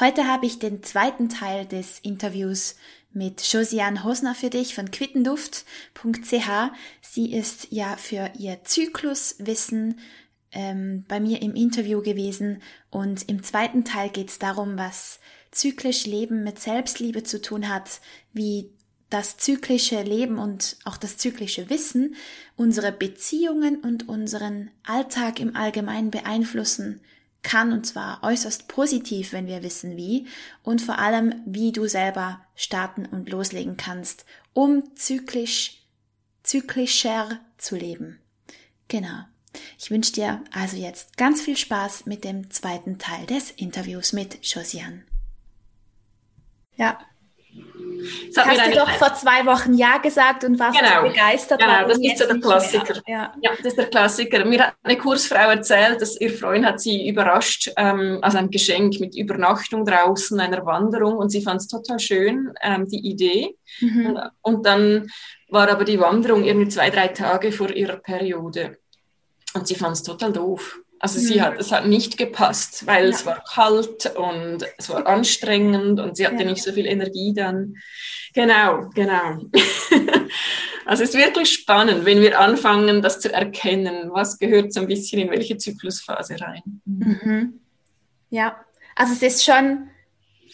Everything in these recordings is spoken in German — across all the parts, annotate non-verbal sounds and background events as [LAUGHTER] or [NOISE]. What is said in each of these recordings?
Heute habe ich den zweiten Teil des Interviews mit Josiane Hosner für dich von quittenduft.ch. Sie ist ja für ihr Zykluswissen ähm, bei mir im Interview gewesen und im zweiten Teil geht es darum, was zyklisch Leben mit Selbstliebe zu tun hat, wie das zyklische Leben und auch das zyklische Wissen unsere Beziehungen und unseren Alltag im Allgemeinen beeinflussen kann, und zwar äußerst positiv, wenn wir wissen wie, und vor allem, wie du selber starten und loslegen kannst, um zyklisch, zyklischer zu leben. Genau. Ich wünsche dir also jetzt ganz viel Spaß mit dem zweiten Teil des Interviews mit Josiane. Ja, das hast du doch vor zwei Wochen Ja gesagt und warst genau, so begeistert. Genau, das ist so der Klassiker. Ja. ja. das ist der Klassiker. Mir hat eine Kursfrau erzählt, dass ihr Freund hat sie überrascht, ähm, also ein Geschenk mit Übernachtung draußen, einer Wanderung und sie fand es total schön, ähm, die Idee. Mhm. Und, und dann war aber die Wanderung irgendwie zwei, drei Tage vor ihrer Periode. Und sie fand es total doof. Also sie hat, es hat nicht gepasst, weil ja. es war kalt und es war anstrengend und sie hatte ja. nicht so viel Energie dann. Genau, genau. [LAUGHS] also es ist wirklich spannend, wenn wir anfangen, das zu erkennen, was gehört so ein bisschen in welche Zyklusphase rein. Mhm. Ja, also es ist schon,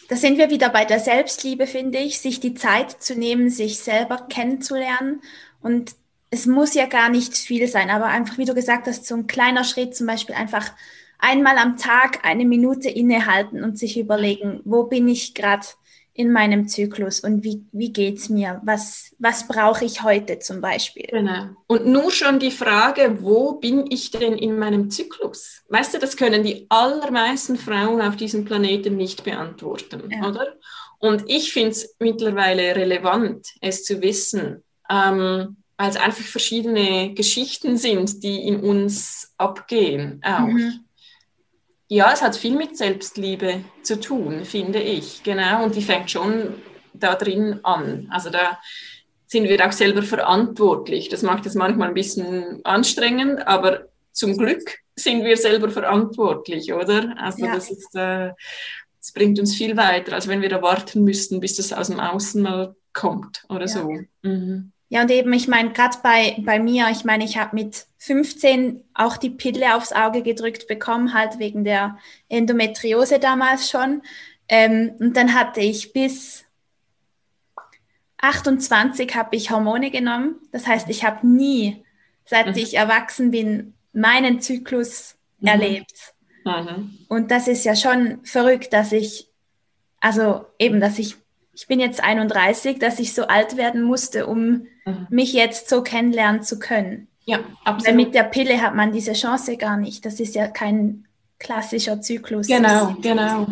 da sind wir wieder bei der Selbstliebe, finde ich, sich die Zeit zu nehmen, sich selber kennenzulernen und es muss ja gar nicht viel sein, aber einfach, wie du gesagt hast, so ein kleiner Schritt zum Beispiel einfach einmal am Tag eine Minute innehalten und sich überlegen, wo bin ich gerade in meinem Zyklus und wie, wie geht es mir? Was, was brauche ich heute zum Beispiel? Genau. Und nur schon die Frage, wo bin ich denn in meinem Zyklus? Weißt du, das können die allermeisten Frauen auf diesem Planeten nicht beantworten, ja. oder? Und ich finde es mittlerweile relevant, es zu wissen. Ähm, weil es einfach verschiedene Geschichten sind, die in uns abgehen auch. Mhm. Ja, es hat viel mit Selbstliebe zu tun, finde ich. Genau, und die fängt schon da drin an. Also da sind wir auch selber verantwortlich. Das macht es manchmal ein bisschen anstrengend, aber zum Glück sind wir selber verantwortlich, oder? Also ja. das ist, äh, das bringt uns viel weiter, als wenn wir da warten müssten, bis das aus dem Außen mal kommt oder ja. so. Mhm. Ja, und eben, ich meine, gerade bei, bei mir, ich meine, ich habe mit 15 auch die Pille aufs Auge gedrückt bekommen, halt wegen der Endometriose damals schon. Ähm, und dann hatte ich bis 28 habe ich Hormone genommen. Das heißt, ich habe nie, seit mhm. ich erwachsen bin, meinen Zyklus mhm. erlebt. Mhm. Und das ist ja schon verrückt, dass ich, also eben, dass ich ich bin jetzt 31, dass ich so alt werden musste, um mhm. mich jetzt so kennenlernen zu können. Ja, absolut. Weil mit der Pille hat man diese Chance gar nicht. Das ist ja kein klassischer Zyklus. Genau, genau,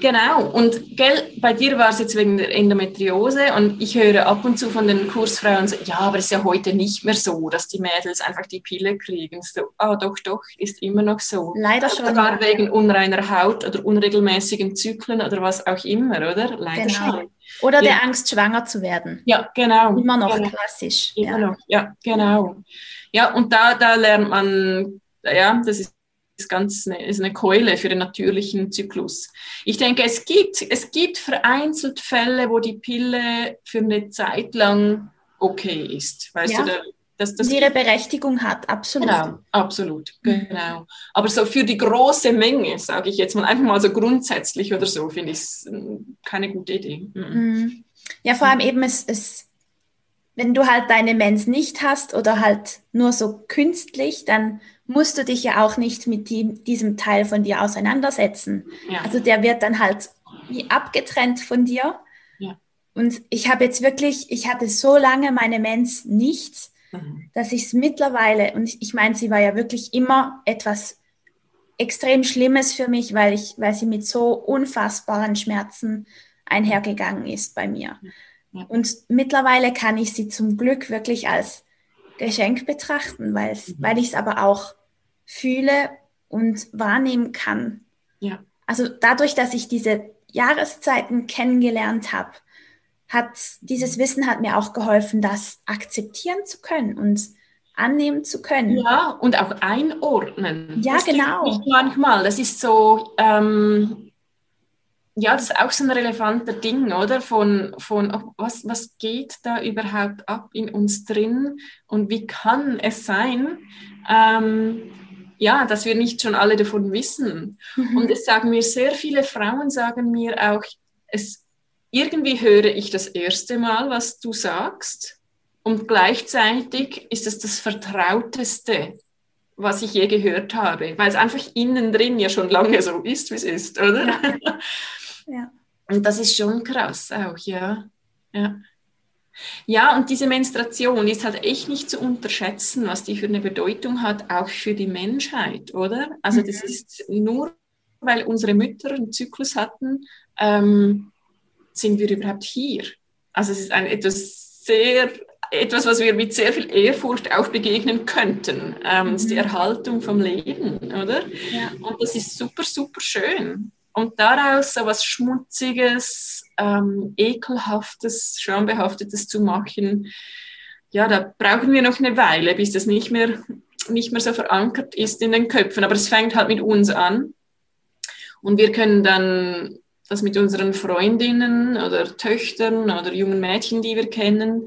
genau. Und gell, bei dir war es jetzt wegen der Endometriose und ich höre ab und zu von den Kursfrauen so, ja, aber es ist ja heute nicht mehr so, dass die Mädels einfach die Pille kriegen. So, ah, doch, doch, ist immer noch so. Leider schon. Sogar wegen unreiner Haut oder unregelmäßigen Zyklen oder was auch immer, oder? Leider genau. schon. Oder ja. der Angst, schwanger zu werden. Ja, genau. Immer noch genau. klassisch. Immer ja. noch, ja, genau. Ja, und da, da lernt man, ja, das ist ist ganz eine, ist eine Keule für den natürlichen Zyklus. Ich denke, es gibt, es gibt vereinzelt Fälle, wo die Pille für eine Zeit lang okay ist. Weißt ja. du, dass das ihre Berechtigung hat, absolut. Genau, absolut, mhm. genau. Aber so für die große Menge, sage ich jetzt mal einfach mal so grundsätzlich oder so, finde ich es hm, keine gute Idee. Mhm. mhm. Ja, vor allem eben es, es, wenn du halt deine Mens nicht hast oder halt nur so künstlich, dann musst du dich ja auch nicht mit die, diesem Teil von dir auseinandersetzen. Ja. Also der wird dann halt wie abgetrennt von dir. Ja. Und ich habe jetzt wirklich, ich hatte so lange meine Mens nicht, mhm. dass ich es mittlerweile, und ich, ich meine, sie war ja wirklich immer etwas extrem Schlimmes für mich, weil ich, weil sie mit so unfassbaren Schmerzen einhergegangen ist bei mir. Ja. Und mittlerweile kann ich sie zum Glück wirklich als Geschenk betrachten, weil, mhm. weil ich es aber auch fühle und wahrnehmen kann. Ja. Also dadurch, dass ich diese Jahreszeiten kennengelernt habe, hat dieses Wissen hat mir auch geholfen, das akzeptieren zu können und annehmen zu können. Ja, und auch einordnen. Ja, das genau. Nicht manchmal, das ist so, ähm, ja, das ist auch so ein relevanter Ding, oder? Von, von oh, was, was geht da überhaupt ab in uns drin und wie kann es sein, ähm, ja, dass wir nicht schon alle davon wissen. Mhm. Und es sagen mir sehr viele Frauen, sagen mir auch, es, irgendwie höre ich das erste Mal, was du sagst. Und gleichzeitig ist es das Vertrauteste, was ich je gehört habe, weil es einfach innen drin ja schon lange so ist, wie es ist, oder? Ja. [LAUGHS] ja. Und das ist schon krass auch, ja. Ja. Ja, und diese Menstruation ist halt echt nicht zu unterschätzen, was die für eine Bedeutung hat, auch für die Menschheit, oder? Also das mhm. ist nur, weil unsere Mütter einen Zyklus hatten, ähm, sind wir überhaupt hier. Also es ist ein, etwas sehr, etwas, was wir mit sehr viel Ehrfurcht auch begegnen könnten. Ähm, mhm. Ist die mhm. Erhaltung vom Leben, oder? Ja. Und das ist super, super schön. Und daraus so was Schmutziges, ähm, Ekelhaftes, Schambehaftetes zu machen, ja, da brauchen wir noch eine Weile, bis das nicht mehr, nicht mehr so verankert ist in den Köpfen. Aber es fängt halt mit uns an. Und wir können dann das mit unseren Freundinnen oder Töchtern oder jungen Mädchen, die wir kennen,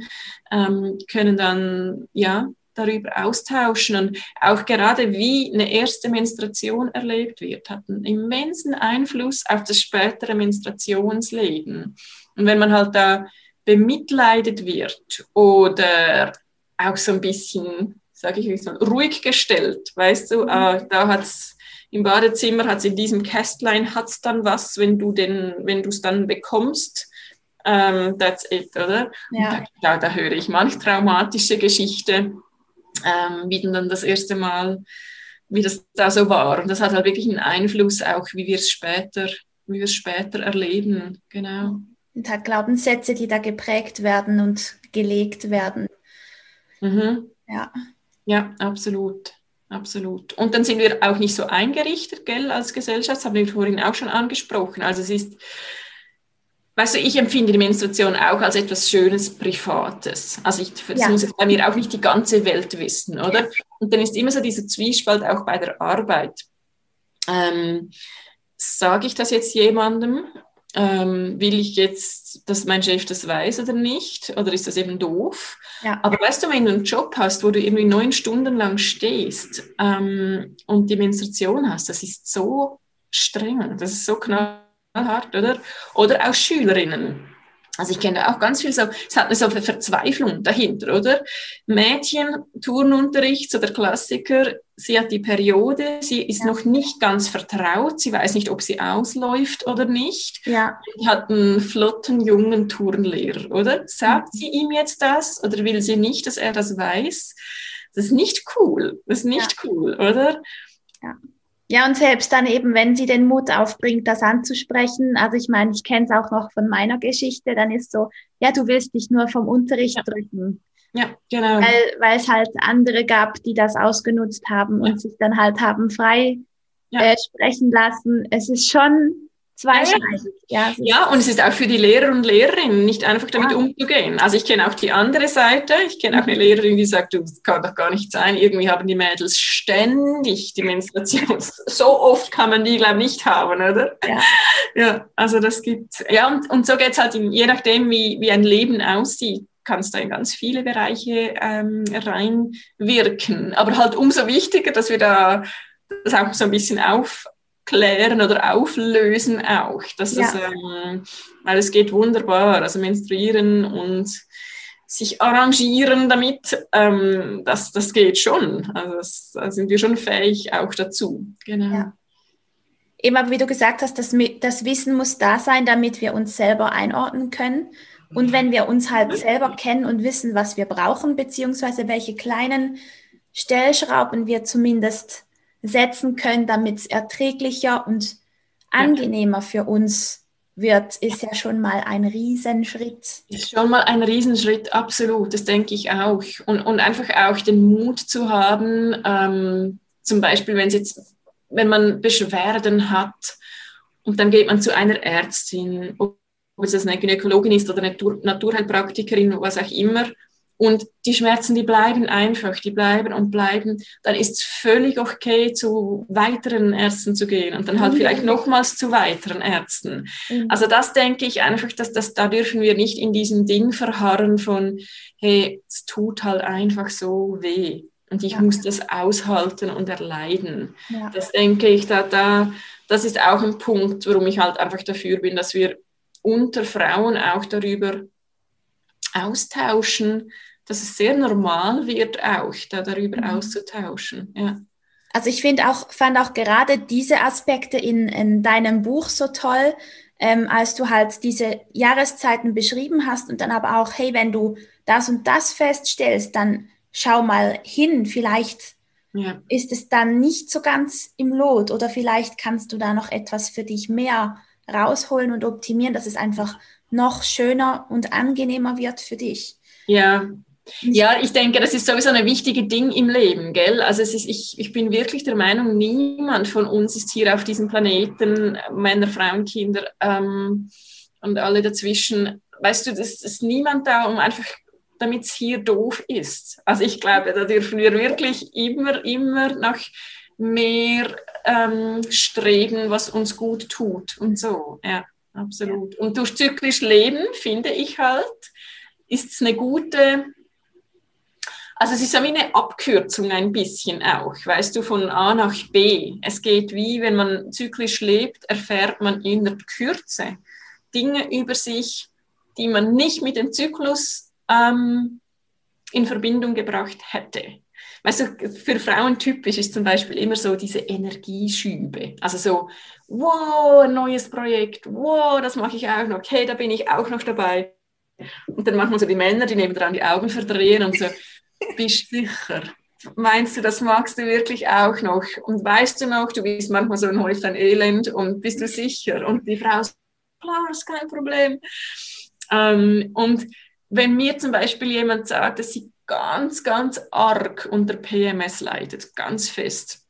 ähm, können dann ja darüber austauschen und auch gerade wie eine erste Menstruation erlebt wird, hat einen immensen Einfluss auf das spätere Menstruationsleben. Und wenn man halt da bemitleidet wird oder auch so ein bisschen, sage ich mal, ruhig gestellt, weißt du, äh, da hat's im Badezimmer hat's in diesem Kästlein hat's dann was, wenn du den, wenn du es dann bekommst. Um, that's it, oder? Ja. Da, da, höre ich manch traumatische Geschichte, ähm, wie dann das erste Mal, wie das da so war. Und das hat halt wirklich einen Einfluss auch, wie wir es später, wie wir es später erleben. Genau. Und hat Glaubenssätze, die da geprägt werden und gelegt werden. Mhm. Ja. Ja, absolut. Absolut. Und dann sind wir auch nicht so eingerichtet, gell, als Gesellschaft, das haben wir vorhin auch schon angesprochen. Also es ist, Weißt du, ich empfinde die Menstruation auch als etwas Schönes, Privates. Also ich, das ja. muss bei mir auch nicht die ganze Welt wissen, oder? Und dann ist immer so dieser Zwiespalt auch bei der Arbeit. Ähm, Sage ich das jetzt jemandem? Ähm, will ich jetzt, dass mein Chef das weiß oder nicht? Oder ist das eben doof? Ja. Aber weißt du, wenn du einen Job hast, wo du irgendwie neun Stunden lang stehst ähm, und die Menstruation hast, das ist so streng, das ist so knapp hart, oder? Oder auch Schülerinnen. Also ich kenne auch ganz viel so, es hat eine so eine Verzweiflung dahinter, oder? Mädchen, Turnunterricht, so der Klassiker, sie hat die Periode, sie ist ja. noch nicht ganz vertraut, sie weiß nicht, ob sie ausläuft oder nicht. Ja. Sie hat einen flotten, jungen Turnlehrer, oder? Sagt mhm. sie ihm jetzt das oder will sie nicht, dass er das weiß? Das ist nicht cool, das ist nicht ja. cool, oder? Ja. Ja, und selbst dann eben, wenn sie den Mut aufbringt, das anzusprechen, also ich meine, ich kenne es auch noch von meiner Geschichte, dann ist so, ja, du willst dich nur vom Unterricht ja. drücken. Ja, genau. Weil, weil es halt andere gab, die das ausgenutzt haben ja. und sich dann halt haben frei ja. äh, sprechen lassen. Es ist schon zweischneidig. Ja, ja, und es ist auch für die Lehrer und Lehrerinnen nicht einfach damit ja. umzugehen. Also ich kenne auch die andere Seite. Ich kenne auch eine Lehrerin, die sagt, du, das kann doch gar nicht sein. Irgendwie haben die Mädels ständig die Menstruation. [LAUGHS] So oft kann man die, glaube ich, nicht haben, oder? Ja. Ja, also das gibt, ja, und, und so geht es halt, in, je nachdem, wie, wie ein Leben aussieht, kannst du in ganz viele Bereiche ähm, reinwirken. Aber halt umso wichtiger, dass wir da das auch so ein bisschen auf, klären oder auflösen auch. Dass ja. das, ähm, weil es geht wunderbar. Also menstruieren und sich arrangieren damit, ähm, das, das geht schon. Also das, da sind wir schon fähig auch dazu. Genau. Ja. Eben, wie du gesagt hast, das, das Wissen muss da sein, damit wir uns selber einordnen können. Und wenn wir uns halt selber kennen und wissen, was wir brauchen, beziehungsweise welche kleinen Stellschrauben wir zumindest setzen können, damit es erträglicher und angenehmer für uns wird, ist ja schon mal ein Riesenschritt. Ist schon mal ein Riesenschritt, absolut, das denke ich auch. Und, und einfach auch den Mut zu haben, ähm, zum Beispiel, wenn jetzt, wenn man Beschwerden hat und dann geht man zu einer Ärztin, ob es eine Gynäkologin ist oder eine Naturheilpraktikerin, was auch immer, und die Schmerzen, die bleiben einfach, die bleiben und bleiben. Dann ist es völlig okay, zu weiteren Ärzten zu gehen und dann halt mhm. vielleicht nochmals zu weiteren Ärzten. Mhm. Also das denke ich einfach, dass das, da dürfen wir nicht in diesem Ding verharren von, hey, es tut halt einfach so weh und ich ja. muss das aushalten und erleiden. Ja. Das denke ich, da, da, das ist auch ein Punkt, warum ich halt einfach dafür bin, dass wir unter Frauen auch darüber austauschen, dass es sehr normal wird, auch da darüber mhm. auszutauschen. Ja. Also ich finde auch, fand auch gerade diese Aspekte in, in deinem Buch so toll, ähm, als du halt diese Jahreszeiten beschrieben hast und dann aber auch, hey, wenn du das und das feststellst, dann schau mal hin, vielleicht ja. ist es dann nicht so ganz im Lot oder vielleicht kannst du da noch etwas für dich mehr rausholen und optimieren, dass es einfach noch schöner und angenehmer wird für dich. Ja, ja, ich denke, das ist sowieso ein wichtiges Ding im Leben, gell? Also es ist, ich, ich bin wirklich der Meinung, niemand von uns ist hier auf diesem Planeten, Männer, Frauen, Kinder ähm, und alle dazwischen. Weißt du, es ist niemand da, um einfach, damit es hier doof ist. Also ich glaube, da dürfen wir wirklich immer, immer nach mehr ähm, streben, was uns gut tut und so. Ja, absolut. Und durch zyklisch Leben, finde ich halt, ist es eine gute also es ist ja wie eine Abkürzung ein bisschen auch, weißt du, von A nach B. Es geht wie, wenn man zyklisch lebt, erfährt man in der Kürze Dinge über sich, die man nicht mit dem Zyklus ähm, in Verbindung gebracht hätte. Weißt du, für Frauen typisch ist zum Beispiel immer so diese Energieschübe. Also so, wow, ein neues Projekt, wow, das mache ich auch noch, hey, da bin ich auch noch dabei. Und dann machen so die Männer, die nebendran die Augen verdrehen und so, bist sicher? Meinst du, das magst du wirklich auch noch? Und weißt du noch, du bist manchmal so ein Häuflein Elend und bist du sicher? Und die Frau sagt, klar, ist kein Problem. Ähm, und wenn mir zum Beispiel jemand sagt, dass sie ganz, ganz arg unter PMS leidet, ganz fest,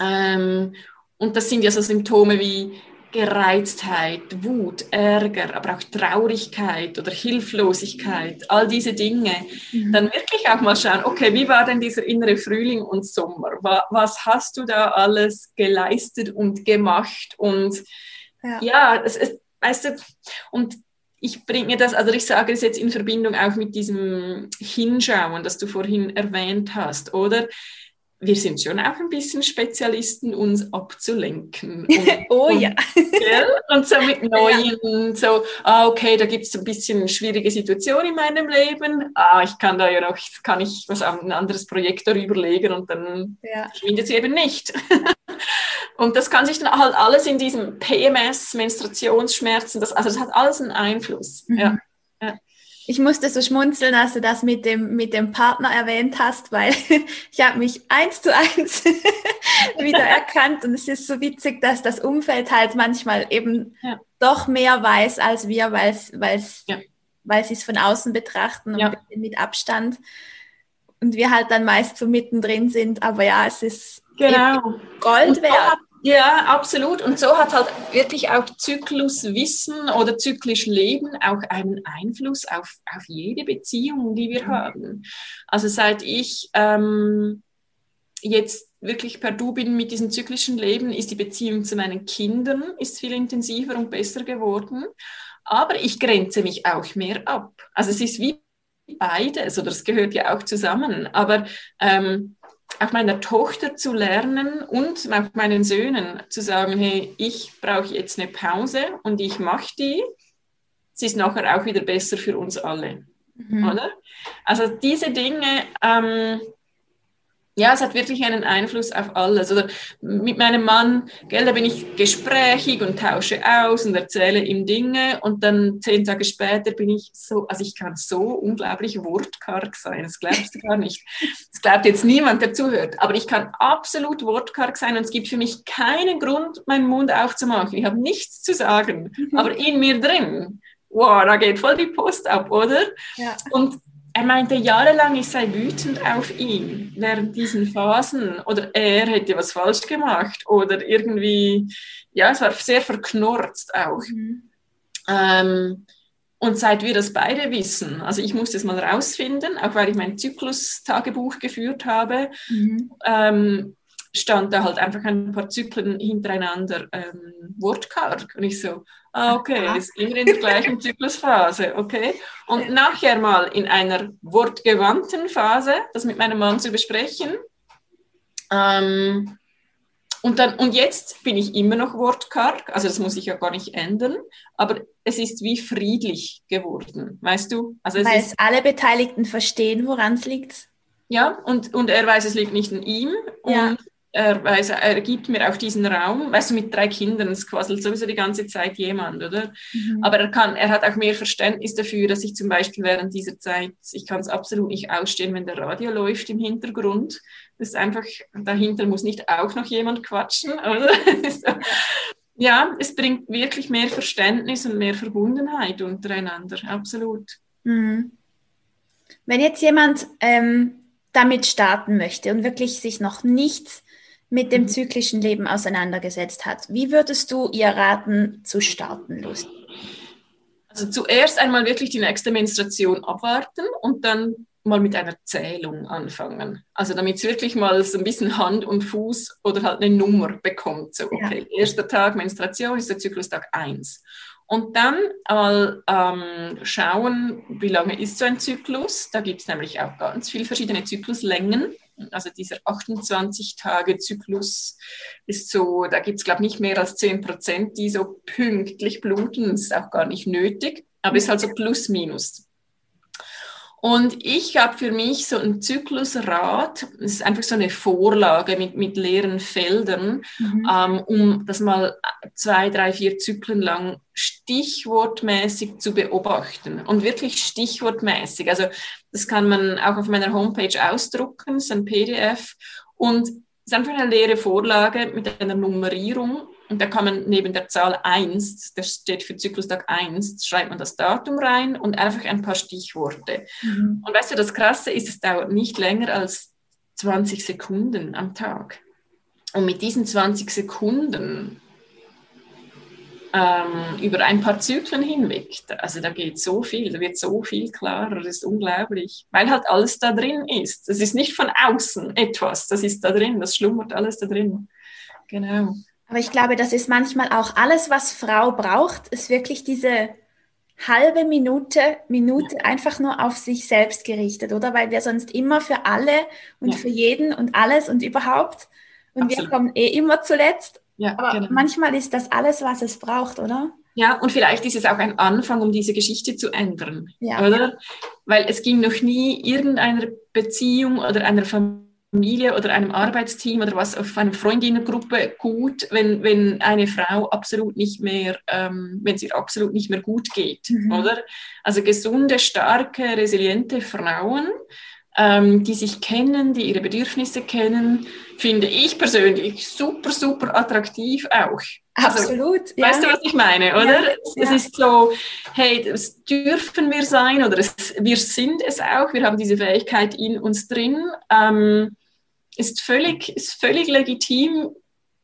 ähm, und das sind ja so Symptome wie Gereiztheit, Wut, Ärger, aber auch Traurigkeit oder Hilflosigkeit, all diese Dinge, mhm. dann wirklich auch mal schauen, okay, wie war denn dieser innere Frühling und Sommer? Was hast du da alles geleistet und gemacht? Und ja, ja es ist, weißt du, und ich bringe das, also ich sage es jetzt in Verbindung auch mit diesem Hinschauen, das du vorhin erwähnt hast, oder? Wir sind schon auch ein bisschen Spezialisten, uns abzulenken. [LAUGHS] Und, oh und, ja. Und so mit [LAUGHS] neuen, so, ah, okay, da gibt es ein bisschen schwierige Situation in meinem Leben. Ah, ich kann da ja noch, kann ich was ein anderes Projekt darüber legen und dann ja. sie eben nicht. [LAUGHS] und das kann sich dann halt alles in diesem PMS, Menstruationsschmerzen, das, also das hat alles einen Einfluss. Mhm. Ja. Ich musste so schmunzeln, als du das mit dem, mit dem Partner erwähnt hast, weil [LAUGHS] ich habe mich eins zu eins [LAUGHS] wieder erkannt und es ist so witzig, dass das Umfeld halt manchmal eben ja. doch mehr weiß als wir, weil es ja. weil sie es von außen betrachten und ja. mit Abstand und wir halt dann meist so mittendrin sind, aber ja, es ist genau. Gold wert. Ja, absolut. Und so hat halt wirklich auch Zykluswissen oder zyklisch Leben auch einen Einfluss auf, auf jede Beziehung, die wir mhm. haben. Also seit ich ähm, jetzt wirklich per Du bin mit diesem zyklischen Leben, ist die Beziehung zu meinen Kindern ist viel intensiver und besser geworden. Aber ich grenze mich auch mehr ab. Also es ist wie beides oder es gehört ja auch zusammen. Aber ähm, auch meiner Tochter zu lernen und auch meinen Söhnen zu sagen, hey, ich brauche jetzt eine Pause und ich mache die. Es ist nachher auch wieder besser für uns alle. Mhm. Oder? Also diese Dinge, ähm, ja, es hat wirklich einen Einfluss auf alles. Oder mit meinem Mann, gell, da bin ich gesprächig und tausche aus und erzähle ihm Dinge und dann zehn Tage später bin ich so, also ich kann so unglaublich wortkarg sein, das glaubst du gar nicht. Das glaubt jetzt niemand, der zuhört, aber ich kann absolut wortkarg sein und es gibt für mich keinen Grund, meinen Mund aufzumachen. Ich habe nichts zu sagen, mhm. aber in mir drin, wow, da geht voll die Post ab, oder? Ja. Und er meinte jahrelang, ich sei wütend auf ihn während diesen Phasen oder er hätte was falsch gemacht oder irgendwie, ja, es war sehr verknurzt auch. Mhm. Ähm, und seit wir das beide wissen, also ich musste es mal rausfinden, auch weil ich mein Zyklus-Tagebuch geführt habe, mhm. ähm, stand da halt einfach ein paar Zyklen hintereinander ähm, wortkarg. Und ich so, ah, okay, ist immer in der gleichen [LAUGHS] Zyklusphase, okay. Und nachher mal in einer wortgewandten Phase, das mit meinem Mann zu besprechen. Ähm, und, dann, und jetzt bin ich immer noch wortkarg, also das muss ich ja gar nicht ändern, aber es ist wie friedlich geworden, weißt du? Also es Weil es alle Beteiligten verstehen, woran es liegt. Ja, und, und er weiß, es liegt nicht an ihm. Ja. Und er, weiß, er gibt mir auch diesen Raum, weißt du, mit drei Kindern, es quasselt sowieso die ganze Zeit jemand, oder? Mhm. Aber er kann, er hat auch mehr Verständnis dafür, dass ich zum Beispiel während dieser Zeit, ich kann es absolut nicht ausstehen, wenn der Radio läuft im Hintergrund. Das ist einfach, dahinter muss nicht auch noch jemand quatschen, oder? [LAUGHS] ja, es bringt wirklich mehr Verständnis und mehr Verbundenheit untereinander, absolut. Mhm. Wenn jetzt jemand ähm, damit starten möchte und wirklich sich noch nicht mit dem mhm. zyklischen Leben auseinandergesetzt hat. Wie würdest du ihr raten, zu starten, Lucy? Also zuerst einmal wirklich die nächste Menstruation abwarten und dann mal mit einer Zählung anfangen. Also damit es wirklich mal so ein bisschen Hand und Fuß oder halt eine Nummer bekommt. So, okay, ja. erster Tag Menstruation ist der Zyklustag 1. Und dann mal ähm, schauen, wie lange ist so ein Zyklus. Da gibt es nämlich auch ganz viele verschiedene Zykluslängen. Also dieser 28-Tage-Zyklus ist so, da gibt es, glaube ich, nicht mehr als 10 Prozent, die so pünktlich bluten. Das ist auch gar nicht nötig, aber ist halt so plus minus. Und ich habe für mich so ein Zyklusrad, das ist einfach so eine Vorlage mit, mit leeren Feldern, mhm. ähm, um das mal zwei, drei, vier Zyklen lang stichwortmäßig zu beobachten. Und wirklich stichwortmäßig. Also das kann man auch auf meiner Homepage ausdrucken, das ist ein PDF. Und es ist einfach eine leere Vorlage mit einer Nummerierung und da kann man neben der Zahl 1, das steht für Zyklustag 1, schreibt man das Datum rein und einfach ein paar Stichworte. Mhm. Und weißt du, das Krasse ist, es dauert nicht länger als 20 Sekunden am Tag. Und mit diesen 20 Sekunden ähm, über ein paar Zyklen hinweg, also da geht so viel, da wird so viel klarer, das ist unglaublich, weil halt alles da drin ist. Das ist nicht von außen etwas, das ist da drin, das schlummert alles da drin. Genau. Aber ich glaube, das ist manchmal auch alles, was Frau braucht, ist wirklich diese halbe Minute, Minute einfach nur auf sich selbst gerichtet, oder? Weil wir sonst immer für alle und ja. für jeden und alles und überhaupt und Absolut. wir kommen eh immer zuletzt. Ja, Aber genau. manchmal ist das alles, was es braucht, oder? Ja, und vielleicht ist es auch ein Anfang, um diese Geschichte zu ändern, ja. oder? Weil es ging noch nie irgendeiner Beziehung oder einer Familie Familie oder einem Arbeitsteam oder was auf einer Freundinnengruppe gut, wenn, wenn eine Frau absolut nicht mehr, ähm, wenn sie absolut nicht mehr gut geht, mhm. oder? Also gesunde, starke, resiliente Frauen, ähm, die sich kennen, die ihre Bedürfnisse kennen, finde ich persönlich super, super attraktiv auch. Also, Absolut. Ja. Weißt du, was ich meine, oder? Ja, es, ja. ist so, hey, das dürfen wir sein oder es, wir sind es auch, wir haben diese Fähigkeit in uns drin. Ähm, ist völlig, ist völlig legitim,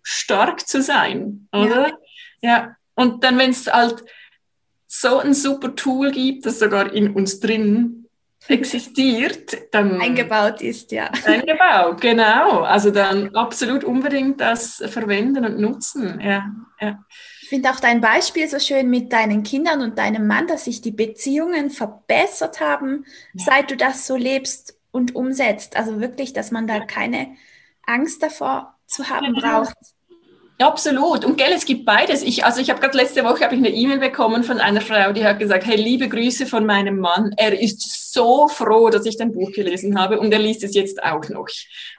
stark zu sein, oder? Ja. ja. Und dann, wenn es halt so ein super Tool gibt, das sogar in uns drin existiert, dann. Eingebaut ist, ja. Eingebaut, [LAUGHS] genau. Also dann absolut unbedingt das verwenden und nutzen, ja. ja. Ich finde auch dein Beispiel so schön mit deinen Kindern und deinem Mann, dass sich die Beziehungen verbessert haben, ja. seit du das so lebst und umsetzt. Also wirklich, dass man da keine Angst davor zu haben genau. braucht. Absolut. Und gell, es gibt beides. Ich, also ich habe gerade letzte Woche habe ich eine E-Mail bekommen von einer Frau, die hat gesagt, hey, liebe Grüße von meinem Mann. Er ist so froh, dass ich dein Buch gelesen habe und er liest es jetzt auch noch.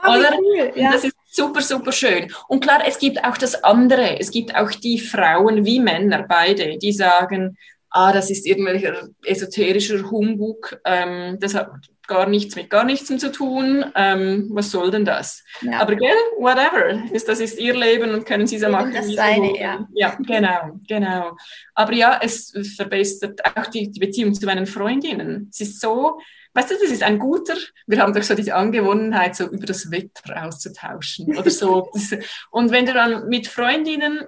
Oh, Oder? Cool. Ja. Das ist super, super schön. Und klar, es gibt auch das andere. Es gibt auch die Frauen wie Männer, beide, die sagen, ah, das ist irgendwelcher esoterischer Humbug, ähm, das hat gar nichts mit gar nichts zu tun, ähm, was soll denn das? Ja. Aber gell, whatever, ist, das ist ihr Leben und können sie so machen, das seine, ja. ja, genau, genau. Aber ja, es verbessert auch die, die Beziehung zu meinen Freundinnen. Es ist so, weißt du, das ist ein guter, wir haben doch so diese Angewohnheit, so über das Wetter auszutauschen oder so. [LAUGHS] und wenn du dann mit Freundinnen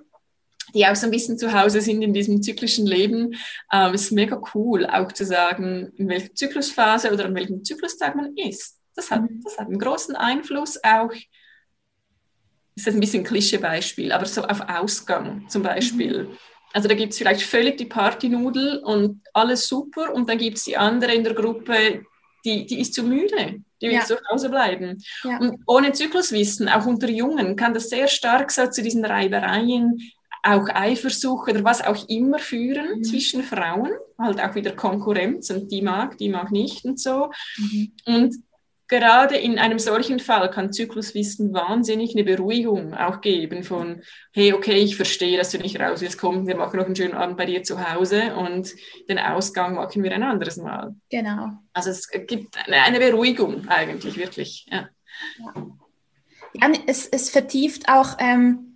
die auch so ein bisschen zu Hause sind in diesem zyklischen Leben. Ähm, ist mega cool, auch zu sagen, in welcher Zyklusphase oder an welchem Zyklustag man ist. Das hat, mhm. das hat einen großen Einfluss auch, das ist ein bisschen ein Klischeebeispiel, aber so auf Ausgang zum Beispiel. Mhm. Also da gibt es vielleicht völlig die Partynudel und alles super und dann gibt es die andere in der Gruppe, die, die ist zu müde, die will ja. zu Hause bleiben. Ja. Und ohne Zykluswissen, auch unter Jungen, kann das sehr stark so zu diesen Reibereien auch Eifersucht oder was auch immer führen mhm. zwischen Frauen, halt auch wieder Konkurrenz und die mag, die mag nicht und so. Mhm. Und gerade in einem solchen Fall kann Zykluswissen wahnsinnig eine Beruhigung auch geben von, hey, okay, ich verstehe, dass du nicht raus willst, komm, wir machen noch einen schönen Abend bei dir zu Hause und den Ausgang machen wir ein anderes Mal. Genau. Also es gibt eine, Beruhigung eigentlich, wirklich. Ja, ja. ja es, es vertieft auch ähm,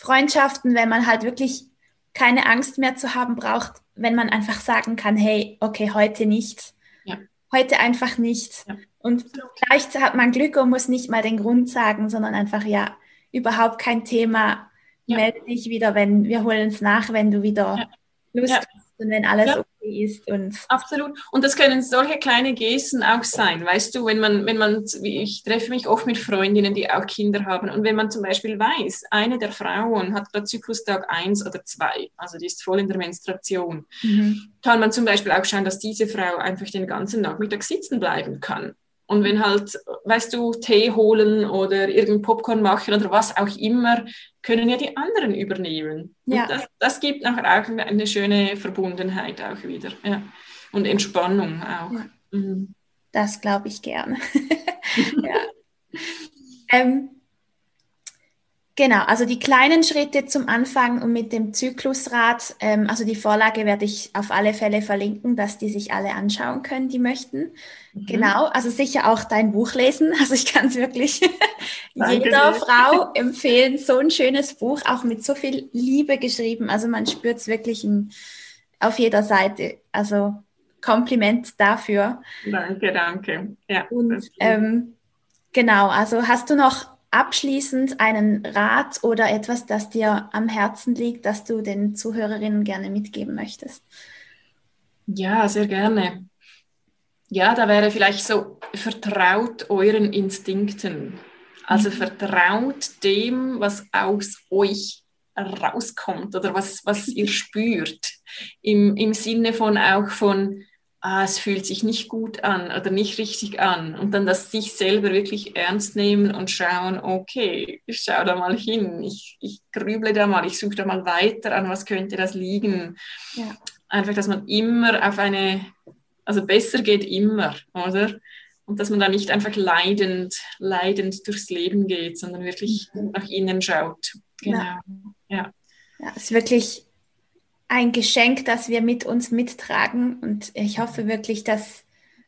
Freundschaften, wenn man halt wirklich keine Angst mehr zu haben braucht, wenn man einfach sagen kann, hey, okay, heute nicht. Ja. Heute einfach nicht. Ja. Und vielleicht hat man Glück und muss nicht mal den Grund sagen, sondern einfach, ja, überhaupt kein Thema. Ja. Melde dich wieder, wenn wir holen es nach, wenn du wieder Lust hast und wenn alles okay ist. Und Absolut. Und das können solche kleine Gesten auch sein. Weißt du, wenn man, wenn man, ich treffe mich oft mit Freundinnen, die auch Kinder haben. Und wenn man zum Beispiel weiß, eine der Frauen hat gerade Zyklustag 1 oder 2, also die ist voll in der Menstruation, mhm. kann man zum Beispiel auch schauen, dass diese Frau einfach den ganzen Nachmittag sitzen bleiben kann. Und wenn halt, weißt du, Tee holen oder irgendein Popcorn machen oder was auch immer, können ja die anderen übernehmen. Ja. Das, das, gibt nachher auch eine schöne Verbundenheit auch wieder. Ja. Und Entspannung auch. Ja. Mhm. Das glaube ich gerne. [LAUGHS] ja. [LAUGHS] ähm, Genau, also die kleinen Schritte zum Anfang und mit dem Zyklusrad, ähm, also die Vorlage werde ich auf alle Fälle verlinken, dass die sich alle anschauen können, die möchten. Mhm. Genau, also sicher auch dein Buch lesen. [LAUGHS] Also ich kann es wirklich [LAUGHS] jeder Frau [LAUGHS] empfehlen. So ein schönes Buch, auch mit so viel Liebe geschrieben. Also man spürt es wirklich in, auf jeder Seite. Also Kompliment dafür. Danke, danke. Ja, und ähm, genau, also hast du noch abschließend einen Rat oder etwas, das dir am Herzen liegt, das du den Zuhörerinnen gerne mitgeben möchtest? Ja, sehr gerne. Ja, da wäre vielleicht so, vertraut euren Instinkten. Also mhm. vertraut dem, was aus euch rauskommt oder was, was ihr spürt. Im, Im Sinne von auch von, ah, es fühlt sich nicht gut an oder nicht richtig an. Und dann das sich selber wirklich ernst nehmen und schauen, okay, ich schaue da mal hin, ich, ich grüble da mal, ich suche da mal weiter an, was könnte das liegen. Ja. Einfach, dass man immer auf eine, also besser geht immer, oder? Und dass man da nicht einfach leidend, leidend durchs Leben geht, sondern wirklich mhm. nach innen schaut. Genau. Ja. ja. Ja, es ist wirklich ein Geschenk, das wir mit uns mittragen. Und ich hoffe wirklich, dass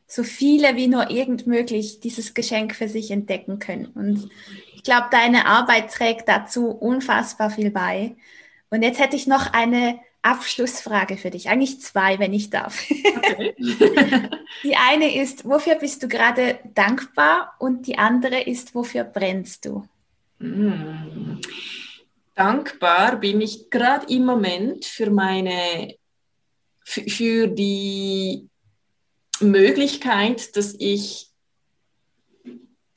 so viele wie nur irgend möglich dieses Geschenk für sich entdecken können. Und ich glaube, deine Arbeit trägt dazu unfassbar viel bei. Und jetzt hätte ich noch eine Abschlussfrage für dich. Eigentlich zwei, wenn ich darf. Okay. [LAUGHS] die eine ist, wofür bist du gerade dankbar? Und die andere ist, wofür brennst du? Mm dankbar bin ich gerade im Moment für meine, für die Möglichkeit, dass ich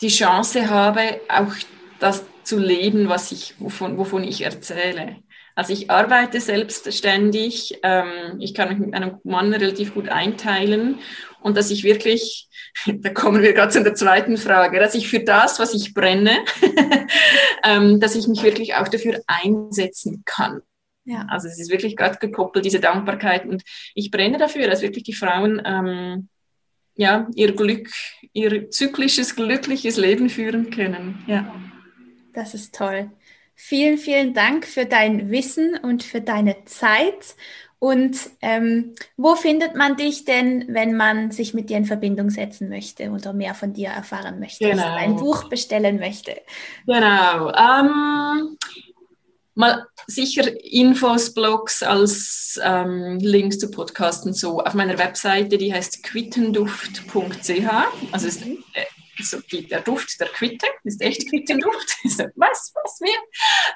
die Chance habe, auch das zu leben, was ich, wovon, wovon ich erzähle. Also ich arbeite selbstständig, ähm, ich kann mich mit meinem Mann relativ gut einteilen und dass ich wirklich, [LAUGHS] da kommen wir gerade zu der zweiten Frage, dass ich für das, was ich brenne, [LAUGHS] ähm, dass ich mich wirklich auch dafür einsetzen kann. Ja. Also es ist wirklich gerade gekoppelt, diese Dankbarkeit. Und ich brenne dafür, dass wirklich die Frauen ähm, ja, ihr Glück, ihr zyklisches, glückliches Leben führen können. Ja. Das ist toll. Vielen, vielen Dank für dein Wissen und für deine Zeit. Und ähm, wo findet man dich denn, wenn man sich mit dir in Verbindung setzen möchte oder mehr von dir erfahren möchte, genau. ein Buch bestellen möchte? Genau. Ähm, mal sicher Infos, Blogs als ähm, Links zu Podcasten so auf meiner Webseite, die heißt quittenduft.ch. Also ist, äh, so die, der Duft der Quitte, ist echt Quittenduft. [LAUGHS] was, was, wir?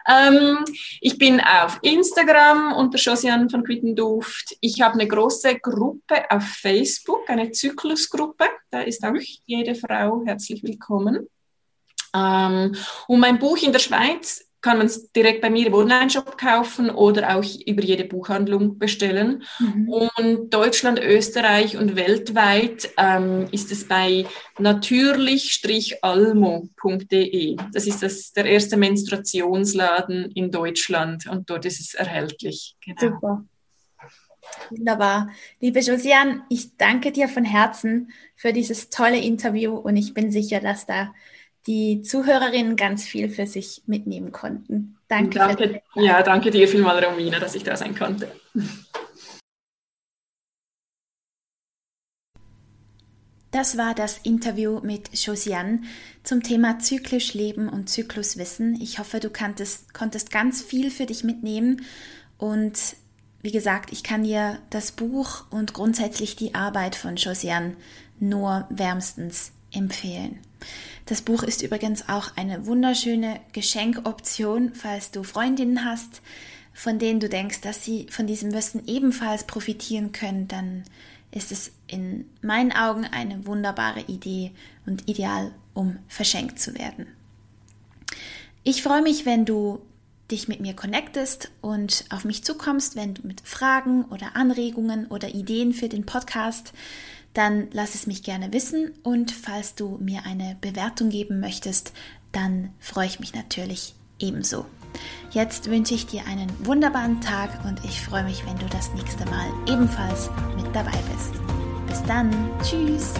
Ähm, ich bin auf Instagram unter Josiane von Quittenduft. Ich habe eine große Gruppe auf Facebook, eine Zyklusgruppe. Da ist auch jede Frau herzlich willkommen. Ähm, und mein Buch in der Schweiz kann man es direkt bei mir im Online-Shop kaufen oder auch über jede Buchhandlung bestellen. Mhm. Und Deutschland, Österreich und weltweit ähm, ist es bei natürlich-almo.de. Das ist das, der erste Menstruationsladen in Deutschland und dort ist es erhältlich. Genau. Super. Wunderbar. Liebe Josiane, ich danke dir von Herzen für dieses tolle Interview und ich bin sicher, dass da die Zuhörerinnen ganz viel für sich mitnehmen konnten. Danke. danke ja, danke dir vielmals, Romina, dass ich da sein konnte. Das war das Interview mit Josiane zum Thema zyklisch Leben und Zykluswissen. Ich hoffe, du kanntest, konntest ganz viel für dich mitnehmen. Und wie gesagt, ich kann dir das Buch und grundsätzlich die Arbeit von Josiane nur wärmstens empfehlen. Das Buch ist übrigens auch eine wunderschöne Geschenkoption, falls du Freundinnen hast, von denen du denkst, dass sie von diesem Wissen ebenfalls profitieren können, dann ist es in meinen Augen eine wunderbare Idee und ideal, um verschenkt zu werden. Ich freue mich, wenn du dich mit mir connectest und auf mich zukommst, wenn du mit Fragen oder Anregungen oder Ideen für den Podcast dann lass es mich gerne wissen und falls du mir eine Bewertung geben möchtest, dann freue ich mich natürlich ebenso. Jetzt wünsche ich dir einen wunderbaren Tag und ich freue mich, wenn du das nächste Mal ebenfalls mit dabei bist. Bis dann, tschüss!